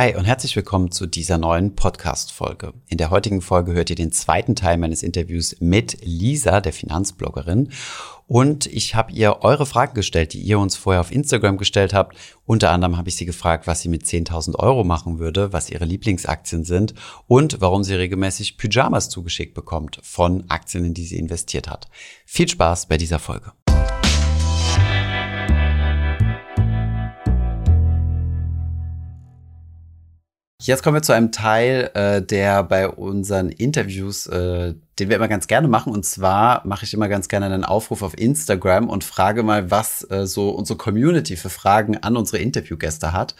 Hi und herzlich willkommen zu dieser neuen Podcast-Folge. In der heutigen Folge hört ihr den zweiten Teil meines Interviews mit Lisa, der Finanzbloggerin. Und ich habe ihr eure Fragen gestellt, die ihr uns vorher auf Instagram gestellt habt. Unter anderem habe ich sie gefragt, was sie mit 10.000 Euro machen würde, was ihre Lieblingsaktien sind und warum sie regelmäßig Pyjamas zugeschickt bekommt von Aktien, in die sie investiert hat. Viel Spaß bei dieser Folge. Jetzt kommen wir zu einem Teil, äh, der bei unseren Interviews, äh, den wir immer ganz gerne machen. Und zwar mache ich immer ganz gerne einen Aufruf auf Instagram und frage mal, was äh, so unsere Community für Fragen an unsere Interviewgäste hat.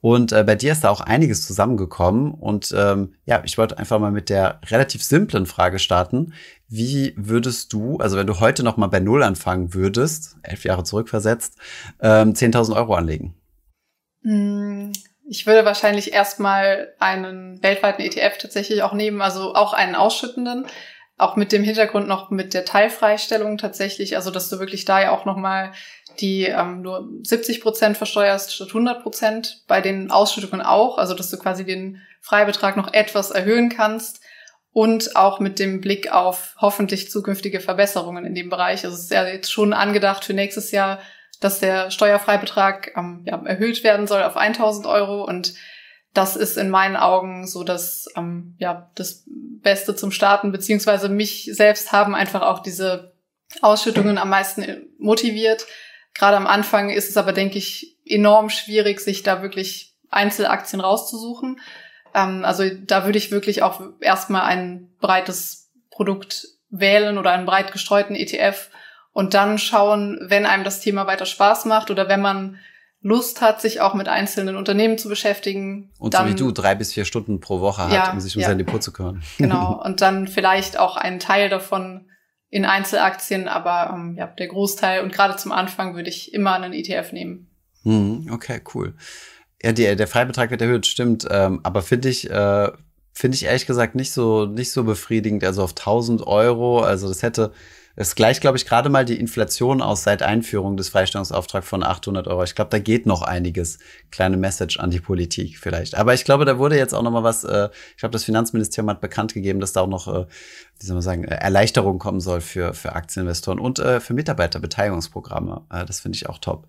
Und äh, bei dir ist da auch einiges zusammengekommen. Und ähm, ja, ich wollte einfach mal mit der relativ simplen Frage starten. Wie würdest du, also wenn du heute noch mal bei Null anfangen würdest, elf Jahre zurückversetzt, ähm, 10.000 Euro anlegen? Mm ich würde wahrscheinlich erstmal einen weltweiten ETF tatsächlich auch nehmen, also auch einen ausschüttenden, auch mit dem Hintergrund noch mit der Teilfreistellung tatsächlich, also dass du wirklich da ja auch nochmal die ähm, nur 70 Prozent versteuerst statt 100 Prozent, bei den Ausschüttungen auch, also dass du quasi den Freibetrag noch etwas erhöhen kannst und auch mit dem Blick auf hoffentlich zukünftige Verbesserungen in dem Bereich. Also es ist ja jetzt schon angedacht für nächstes Jahr dass der Steuerfreibetrag ähm, ja, erhöht werden soll auf 1000 Euro und das ist in meinen Augen so das, ähm, ja, das Beste zum Starten, beziehungsweise mich selbst haben einfach auch diese Ausschüttungen am meisten motiviert. Gerade am Anfang ist es aber, denke ich, enorm schwierig, sich da wirklich Einzelaktien rauszusuchen. Ähm, also da würde ich wirklich auch erstmal ein breites Produkt wählen oder einen breit gestreuten ETF und dann schauen, wenn einem das Thema weiter Spaß macht oder wenn man Lust hat, sich auch mit einzelnen Unternehmen zu beschäftigen. Und dann, so wie du drei bis vier Stunden pro Woche hat, ja, um sich um ja. sein Depot zu kümmern. Genau. Und dann vielleicht auch einen Teil davon in Einzelaktien, aber ähm, ja, der Großteil und gerade zum Anfang würde ich immer einen ETF nehmen. Hm, okay, cool. Ja, die, der Freibetrag wird erhöht, stimmt. Ähm, aber finde ich, äh, finde ich ehrlich gesagt nicht so, nicht so befriedigend. Also auf 1000 Euro, also das hätte, es gleicht, glaube ich, gerade mal die Inflation aus seit Einführung des Freistellungsauftrags von 800 Euro. Ich glaube, da geht noch einiges. Kleine Message an die Politik vielleicht. Aber ich glaube, da wurde jetzt auch noch mal was, äh, ich glaube, das Finanzministerium hat bekannt gegeben, dass da auch noch, äh, wie soll man sagen, äh, Erleichterung kommen soll für, für Aktieninvestoren und äh, für Mitarbeiterbeteiligungsprogramme. Äh, das finde ich auch top.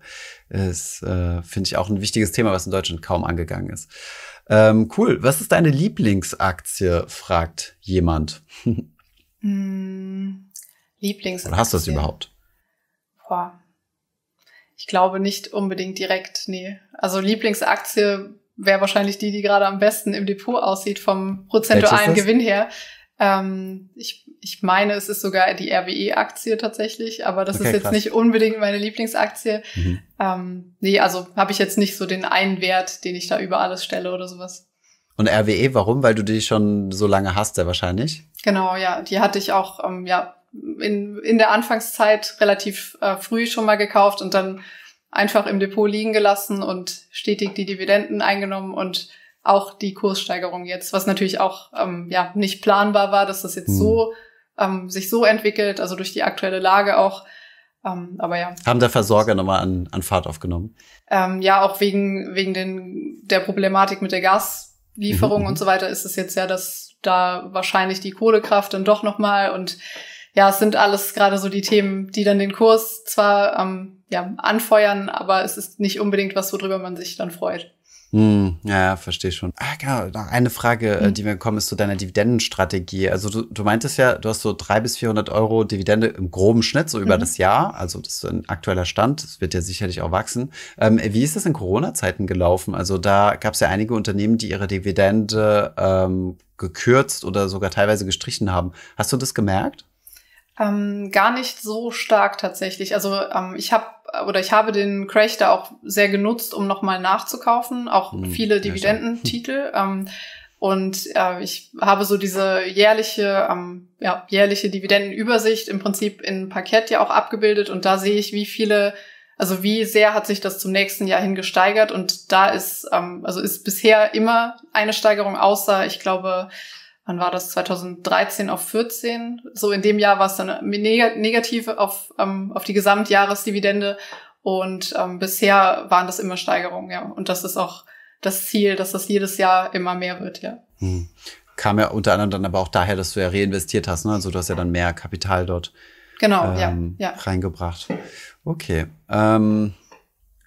Das äh, finde ich auch ein wichtiges Thema, was in Deutschland kaum angegangen ist. Ähm, cool. Was ist deine Lieblingsaktie? fragt jemand. mm. Lieblingsaktie. Oder hast du das überhaupt? Boah. Ich glaube nicht unbedingt direkt, nee. Also Lieblingsaktie wäre wahrscheinlich die, die gerade am besten im Depot aussieht vom prozentualen Gewinn her. Ähm, ich, ich meine, es ist sogar die RWE-Aktie tatsächlich, aber das okay, ist jetzt krass. nicht unbedingt meine Lieblingsaktie. Mhm. Ähm, nee, also habe ich jetzt nicht so den einen Wert, den ich da über alles stelle oder sowas. Und RWE, warum? Weil du die schon so lange hast, sehr wahrscheinlich? Genau, ja. Die hatte ich auch ähm, ja, in, in der Anfangszeit relativ äh, früh schon mal gekauft und dann einfach im Depot liegen gelassen und stetig die Dividenden eingenommen und auch die Kurssteigerung jetzt, was natürlich auch ähm, ja nicht planbar war, dass das jetzt hm. so ähm, sich so entwickelt, also durch die aktuelle Lage auch. Ähm, aber ja. Haben der Versorger nochmal an, an Fahrt aufgenommen? Ähm, ja, auch wegen, wegen den, der Problematik mit der Gaslieferung mhm. und so weiter ist es jetzt ja, dass da wahrscheinlich die Kohlekraft dann doch nochmal und ja, es sind alles gerade so die Themen, die dann den Kurs zwar ähm, ja, anfeuern, aber es ist nicht unbedingt was, worüber man sich dann freut. Hm, ja, verstehe schon. Ah, genau. Noch eine Frage, hm. die mir gekommen ist zu deiner Dividendenstrategie. Also du, du meintest ja, du hast so drei bis 400 Euro Dividende im groben Schnitt, so über mhm. das Jahr. Also das ist ein aktueller Stand. Das wird ja sicherlich auch wachsen. Ähm, wie ist das in Corona-Zeiten gelaufen? Also da gab es ja einige Unternehmen, die ihre Dividende ähm, gekürzt oder sogar teilweise gestrichen haben. Hast du das gemerkt? Ähm, gar nicht so stark tatsächlich. Also ähm, ich habe oder ich habe den Crash da auch sehr genutzt, um nochmal nachzukaufen, auch hm, viele Dividendentitel. Ähm, und äh, ich habe so diese jährliche, ähm, ja, jährliche Dividendenübersicht im Prinzip in Parkett ja auch abgebildet und da sehe ich, wie viele, also wie sehr hat sich das zum nächsten Jahr hin gesteigert und da ist, ähm, also ist bisher immer eine Steigerung, außer ich glaube wann war das, 2013 auf 14. So in dem Jahr war es dann negativ auf, ähm, auf die Gesamtjahresdividende und ähm, bisher waren das immer Steigerungen, ja. Und das ist auch das Ziel, dass das jedes Jahr immer mehr wird, ja. Hm. Kam ja unter anderem dann aber auch daher, dass du ja reinvestiert hast, ne? Also du hast ja dann mehr Kapital dort genau, ähm, ja, ja. reingebracht. Okay. Ähm,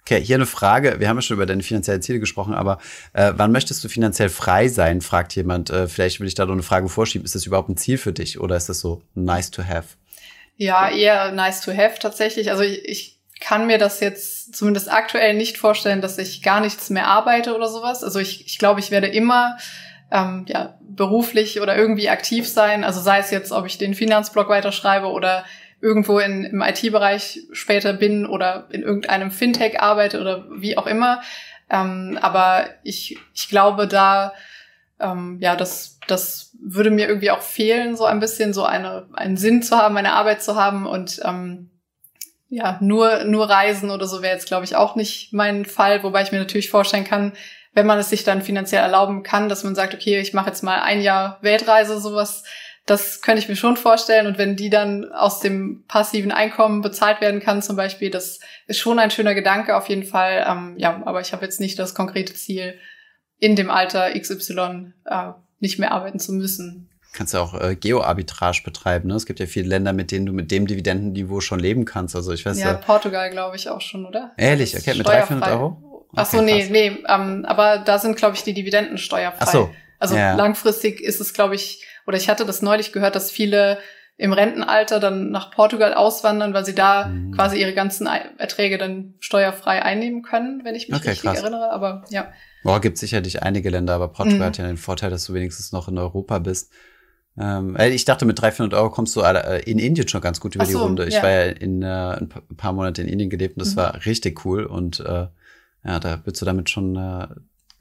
okay, hier eine Frage. Wir haben ja schon über deine finanziellen Ziele gesprochen, aber äh, wann möchtest du finanziell frei sein, fragt jemand. Äh, vielleicht will ich da noch eine Frage vorschieben. Ist das überhaupt ein Ziel für dich oder ist das so nice to have? Ja, eher nice to have tatsächlich. Also ich, ich kann mir das jetzt zumindest aktuell nicht vorstellen, dass ich gar nichts mehr arbeite oder sowas. Also ich, ich glaube, ich werde immer ähm, ja, beruflich oder irgendwie aktiv sein. Also sei es jetzt, ob ich den Finanzblog weiterschreibe oder irgendwo in, im IT-Bereich später bin oder in irgendeinem Fintech arbeite oder wie auch immer. Ähm, aber ich, ich glaube, da ähm, ja, das, das würde mir irgendwie auch fehlen, so ein bisschen so eine, einen Sinn zu haben, eine Arbeit zu haben und ähm, ja, nur, nur Reisen oder so wäre jetzt, glaube ich, auch nicht mein Fall, wobei ich mir natürlich vorstellen kann, wenn man es sich dann finanziell erlauben kann, dass man sagt, okay, ich mache jetzt mal ein Jahr Weltreise, sowas, das könnte ich mir schon vorstellen. Und wenn die dann aus dem passiven Einkommen bezahlt werden kann, zum Beispiel, das ist schon ein schöner Gedanke auf jeden Fall. Ähm, ja, aber ich habe jetzt nicht das konkrete Ziel, in dem Alter XY äh, nicht mehr arbeiten zu müssen. Kannst du auch äh, Geo-Arbitrage betreiben. Ne? Es gibt ja viele Länder, mit denen du mit dem Dividendenniveau schon leben kannst. Also ich weiß ja. Ja, Portugal glaube ich auch schon, oder? Ehrlich, okay, mit 300 Euro? Okay, Ach so, nee, krass. nee, ähm, aber da sind, glaube ich, die Dividenden steuerfrei. Ach so. Also ja. langfristig ist es, glaube ich, oder ich hatte das neulich gehört, dass viele im Rentenalter dann nach Portugal auswandern, weil sie da mhm. quasi ihre ganzen Erträge dann steuerfrei einnehmen können, wenn ich mich okay, richtig krass. erinnere. Aber ja. Boah, gibt sicherlich einige Länder, aber Portugal mhm. hat ja den Vorteil, dass du wenigstens noch in Europa bist. Ähm, ich dachte, mit 300, Euro kommst du äh, in Indien schon ganz gut über so, die Runde. Ich ja. war ja in äh, ein paar Monate in Indien gelebt und das mhm. war richtig cool und äh, ja, da würdest du damit schon äh,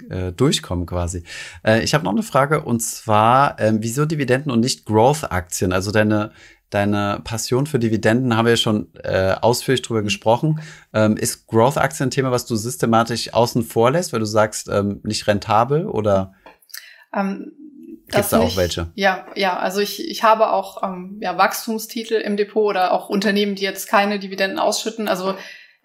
äh, durchkommen quasi. Äh, ich habe noch eine Frage und zwar, äh, wieso Dividenden und nicht Growth-Aktien? Also deine deine Passion für Dividenden haben wir ja schon äh, ausführlich drüber gesprochen. Ähm, ist Growth-Aktien ein Thema, was du systematisch außen vor lässt, weil du sagst, ähm, nicht rentabel oder ähm, gibt es da auch welche? Ja, ja, also ich, ich habe auch ähm, ja, Wachstumstitel im Depot oder auch Unternehmen, die jetzt keine Dividenden ausschütten. Also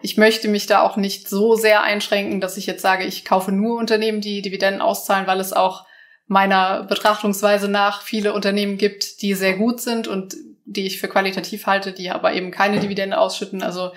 ich möchte mich da auch nicht so sehr einschränken, dass ich jetzt sage, ich kaufe nur Unternehmen, die Dividenden auszahlen, weil es auch meiner Betrachtungsweise nach viele Unternehmen gibt, die sehr gut sind und die ich für qualitativ halte, die aber eben keine Dividende ausschütten. Also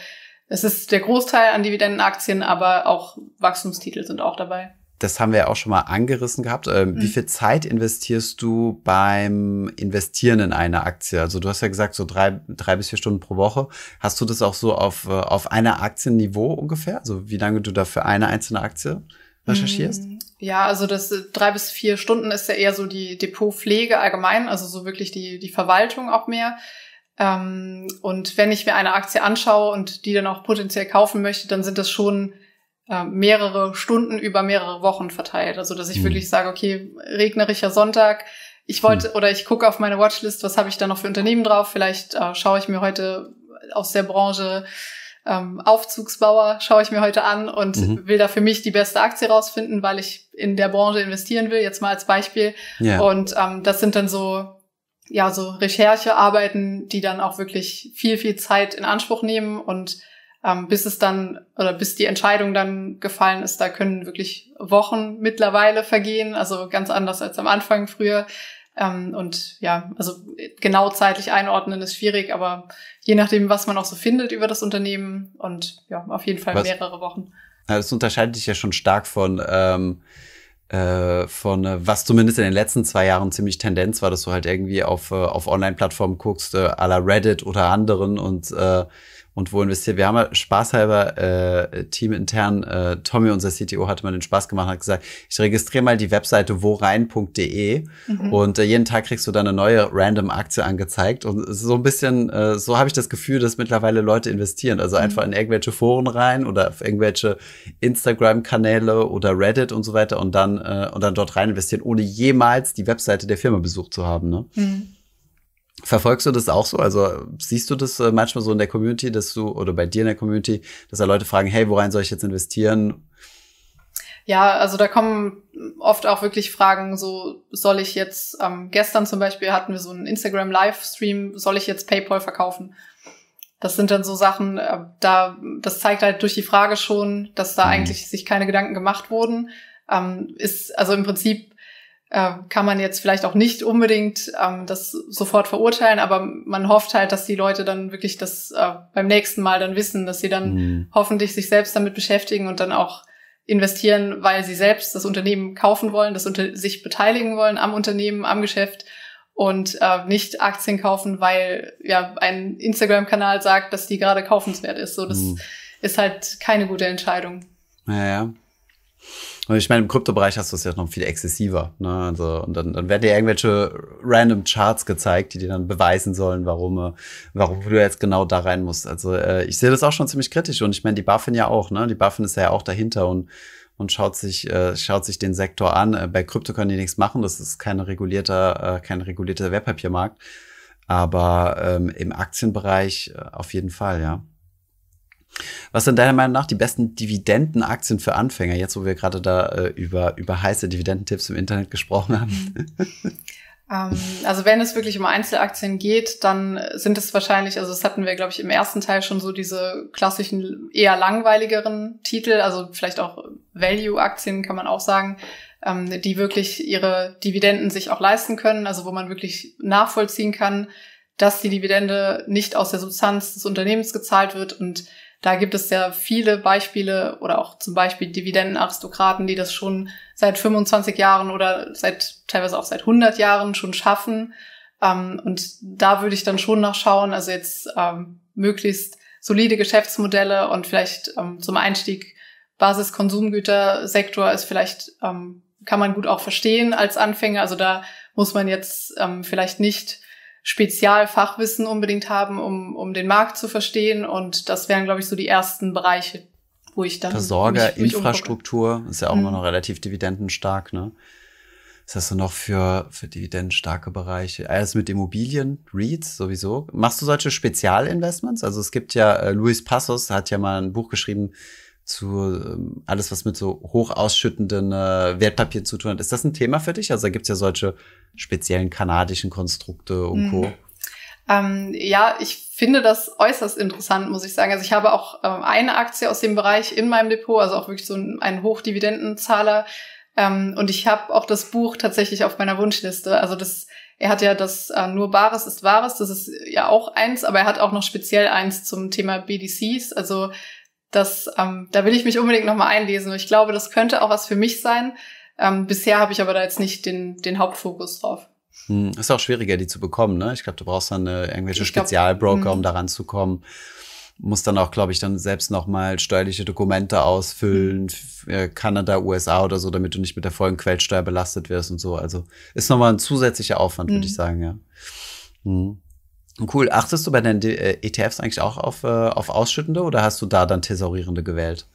es ist der Großteil an Dividendenaktien, aber auch Wachstumstitel sind auch dabei das haben wir ja auch schon mal angerissen gehabt. Ähm, mhm. Wie viel Zeit investierst du beim Investieren in eine Aktie? Also du hast ja gesagt, so drei, drei bis vier Stunden pro Woche. Hast du das auch so auf, äh, auf einer Aktienniveau ungefähr? Also wie lange du da für eine einzelne Aktie recherchierst? Mhm. Ja, also das äh, drei bis vier Stunden ist ja eher so die Depotpflege allgemein, also so wirklich die, die Verwaltung auch mehr. Ähm, und wenn ich mir eine Aktie anschaue und die dann auch potenziell kaufen möchte, dann sind das schon äh, mehrere Stunden über mehrere Wochen verteilt. Also dass ich mhm. wirklich sage, okay, regnerischer Sonntag, ich wollte mhm. oder ich gucke auf meine Watchlist, was habe ich da noch für Unternehmen drauf? Vielleicht äh, schaue ich mir heute aus der Branche ähm, Aufzugsbauer schaue ich mir heute an und mhm. will da für mich die beste Aktie rausfinden, weil ich in der Branche investieren will, jetzt mal als Beispiel. Ja. Und ähm, das sind dann so, ja, so Recherchearbeiten, die dann auch wirklich viel, viel Zeit in Anspruch nehmen und ähm, bis es dann oder bis die Entscheidung dann gefallen ist, da können wirklich Wochen mittlerweile vergehen, also ganz anders als am Anfang früher. Ähm, und ja, also genau zeitlich einordnen ist schwierig, aber je nachdem, was man auch so findet über das Unternehmen und ja, auf jeden Fall was, mehrere Wochen. Ja, das unterscheidet sich ja schon stark von ähm äh, von äh, was zumindest in den letzten zwei Jahren ziemlich Tendenz war, dass du halt irgendwie auf, äh, auf Online-Plattformen guckst, äh, à la Reddit oder anderen und äh, und wo investiert. Wir haben ja spaßhalber äh, teamintern, äh, Tommy, unser CTO, hatte mal den Spaß gemacht, hat gesagt, ich registriere mal die Webseite worein.de mhm. und äh, jeden Tag kriegst du dann eine neue random Aktie angezeigt. Und so ein bisschen, äh, so habe ich das Gefühl, dass mittlerweile Leute investieren. Also mhm. einfach in irgendwelche Foren rein oder auf irgendwelche Instagram-Kanäle oder Reddit und so weiter und dann, äh, und dann dort rein investieren, ohne jemals die Webseite der Firma besucht zu haben. Ne? Mhm. Verfolgst du das auch so? Also siehst du das äh, manchmal so in der Community, dass du oder bei dir in der Community, dass da Leute fragen, hey, worein soll ich jetzt investieren? Ja, also da kommen oft auch wirklich Fragen, so soll ich jetzt, ähm, gestern zum Beispiel hatten wir so einen Instagram Livestream, soll ich jetzt PayPal verkaufen? Das sind dann so Sachen, äh, da, das zeigt halt durch die Frage schon, dass da mhm. eigentlich sich keine Gedanken gemacht wurden. ähm, ist also im Prinzip äh, kann man jetzt vielleicht auch nicht unbedingt ähm, das sofort verurteilen, aber man hofft halt, dass die Leute dann wirklich das äh, beim nächsten Mal dann wissen, dass sie dann mhm. hoffentlich sich selbst damit beschäftigen und dann auch investieren, weil sie selbst das Unternehmen kaufen wollen, das unter sich beteiligen wollen am Unternehmen, am Geschäft und äh, nicht Aktien kaufen, weil ja ein Instagram-Kanal sagt, dass die gerade kaufenswert ist. So, das mhm. ist halt keine gute Entscheidung. Ja, ja. Und ich meine, im Kryptobereich hast du es ja noch viel exzessiver. Ne? Also, und dann, dann werden dir irgendwelche random Charts gezeigt, die dir dann beweisen sollen, warum, äh, warum du jetzt genau da rein musst. Also äh, ich sehe das auch schon ziemlich kritisch. Und ich meine, die BaFin ja auch, ne? Die BaFin ist ja auch dahinter und, und schaut sich, äh, schaut sich den Sektor an. Äh, bei Krypto können die nichts machen. Das ist kein regulierter, äh, kein regulierter Wertpapiermarkt. Aber ähm, im Aktienbereich äh, auf jeden Fall, ja. Was sind deiner Meinung nach die besten Dividendenaktien für Anfänger, jetzt wo wir gerade da äh, über, über heiße Dividendentipps im Internet gesprochen haben? ähm, also wenn es wirklich um Einzelaktien geht, dann sind es wahrscheinlich, also das hatten wir, glaube ich, im ersten Teil schon so diese klassischen, eher langweiligeren Titel, also vielleicht auch Value-Aktien kann man auch sagen, ähm, die wirklich ihre Dividenden sich auch leisten können, also wo man wirklich nachvollziehen kann, dass die Dividende nicht aus der Substanz des Unternehmens gezahlt wird und da gibt es ja viele Beispiele oder auch zum Beispiel Dividendenaristokraten, die das schon seit 25 Jahren oder seit teilweise auch seit 100 Jahren schon schaffen. Ähm, und da würde ich dann schon nachschauen, also jetzt ähm, möglichst solide Geschäftsmodelle und vielleicht ähm, zum Einstieg Basiskonsumgütersektor ist vielleicht, ähm, kann man gut auch verstehen als Anfänger. Also da muss man jetzt ähm, vielleicht nicht Spezialfachwissen unbedingt haben, um, um den Markt zu verstehen. Und das wären, glaube ich, so die ersten Bereiche, wo ich dann. Versorger, mich, mich Infrastruktur umgucke. ist ja auch mhm. immer noch relativ dividendenstark, ne? Was hast du noch für, für dividendenstarke Bereiche? Alles mit Immobilien, REITs sowieso. Machst du solche Spezialinvestments? Also es gibt ja, äh, Luis Passos hat ja mal ein Buch geschrieben, zu ähm, alles, was mit so hoch ausschüttenden äh, Wertpapieren zu tun hat. Ist das ein Thema für dich? Also da gibt's ja solche speziellen kanadischen Konstrukte und Co. Mhm. Ähm, ja, ich finde das äußerst interessant, muss ich sagen. Also ich habe auch ähm, eine Aktie aus dem Bereich in meinem Depot, also auch wirklich so ein, ein Hochdividendenzahler. Ähm, und ich habe auch das Buch tatsächlich auf meiner Wunschliste. Also das, er hat ja das äh, nur Bares ist Wahres, das ist ja auch eins, aber er hat auch noch speziell eins zum Thema BDCs, also das, ähm, da will ich mich unbedingt nochmal einlesen. Und ich glaube, das könnte auch was für mich sein. Ähm, bisher habe ich aber da jetzt nicht den, den Hauptfokus drauf. Hm, ist auch schwieriger, die zu bekommen, ne? Ich glaube, du brauchst dann äh, irgendwelche ich Spezialbroker, glaub, um hm. da ranzukommen. Muss dann auch, glaube ich, dann selbst nochmal steuerliche Dokumente ausfüllen, äh, Kanada, USA oder so, damit du nicht mit der vollen Quellensteuer belastet wirst und so. Also ist nochmal ein zusätzlicher Aufwand, würde ich sagen, ja. Mhm. Cool. Achtest du bei den äh, ETFs eigentlich auch auf, äh, auf Ausschüttende oder hast du da dann Thesaurierende gewählt?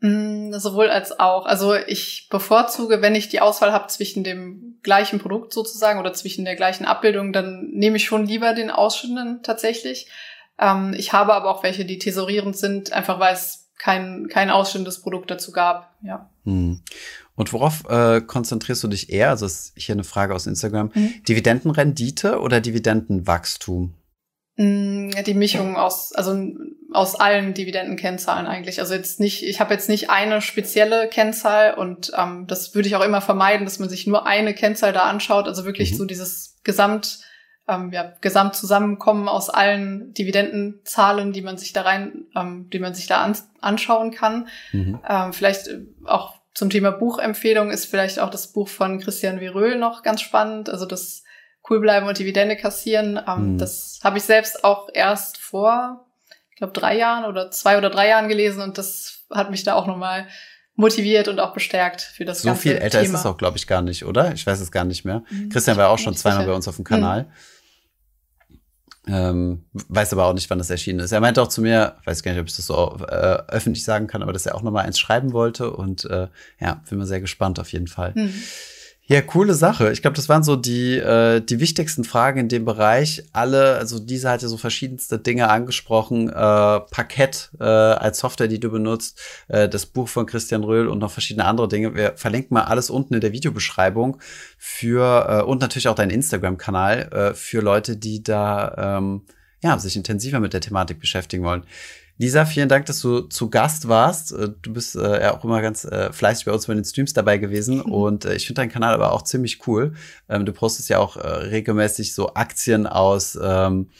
Mm, sowohl als auch. Also ich bevorzuge, wenn ich die Auswahl habe zwischen dem gleichen Produkt sozusagen oder zwischen der gleichen Abbildung, dann nehme ich schon lieber den Ausschüttenden tatsächlich. Ähm, ich habe aber auch welche, die thesaurierend sind, einfach weil es kein, kein ausschüttendes Produkt dazu gab. Ja. Hm. Und worauf äh, konzentrierst du dich eher? Also ist hier eine Frage aus Instagram. Mhm. Dividendenrendite oder Dividendenwachstum? Mm, die Mischung aus, also aus allen Dividendenkennzahlen eigentlich. Also jetzt nicht, ich habe jetzt nicht eine spezielle Kennzahl und ähm, das würde ich auch immer vermeiden, dass man sich nur eine Kennzahl da anschaut. Also wirklich mhm. so dieses Gesamt, ähm, ja, Gesamtzusammenkommen aus allen Dividendenzahlen, die man sich da rein, ähm, die man sich da an, anschauen kann. Mhm. Ähm, vielleicht auch zum Thema Buchempfehlung ist vielleicht auch das Buch von Christian Viröl noch ganz spannend. Also das Cool bleiben und Dividende kassieren. Ähm, mhm. Das habe ich selbst auch erst vor, ich glaube, drei Jahren oder zwei oder drei Jahren gelesen und das hat mich da auch nochmal motiviert und auch bestärkt für das so ganze viel älter Thema. ist es auch, glaube ich, gar nicht, oder? Ich weiß es gar nicht mehr. Mhm. Christian war auch schon zweimal sicher. bei uns auf dem Kanal. Mhm. Ähm, weiß aber auch nicht, wann das erschienen ist. Er meinte auch zu mir, weiß gar nicht, ob ich das so äh, öffentlich sagen kann, aber dass er auch noch mal eins schreiben wollte. Und äh, ja, bin mal sehr gespannt auf jeden Fall. Mhm. Ja, coole Sache. Ich glaube, das waren so die, äh, die wichtigsten Fragen in dem Bereich. Alle, also diese hat ja so verschiedenste Dinge angesprochen. Äh, Parkett äh, als Software, die du benutzt, äh, das Buch von Christian Röhl und noch verschiedene andere Dinge. Wir verlinken mal alles unten in der Videobeschreibung für äh, und natürlich auch deinen Instagram-Kanal äh, für Leute, die da ähm, ja, sich intensiver mit der Thematik beschäftigen wollen. Lisa, vielen Dank, dass du zu Gast warst. Äh, du bist äh, ja auch immer ganz äh, fleißig bei uns bei den Streams dabei gewesen mhm. und äh, ich finde deinen Kanal aber auch ziemlich cool. Ähm, du postest ja auch äh, regelmäßig so Aktien aus ähm,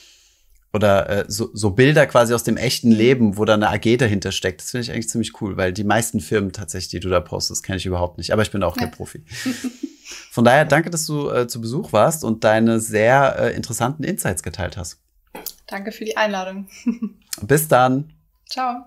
oder äh, so, so Bilder quasi aus dem echten mhm. Leben, wo da eine AG dahinter steckt. Das finde ich eigentlich ziemlich cool, weil die meisten Firmen tatsächlich, die du da postest, kenne ich überhaupt nicht. Aber ich bin auch kein ja. Profi. Von daher danke, dass du zu Besuch warst und deine sehr interessanten Insights geteilt hast. Danke für die Einladung. Bis dann. Ciao.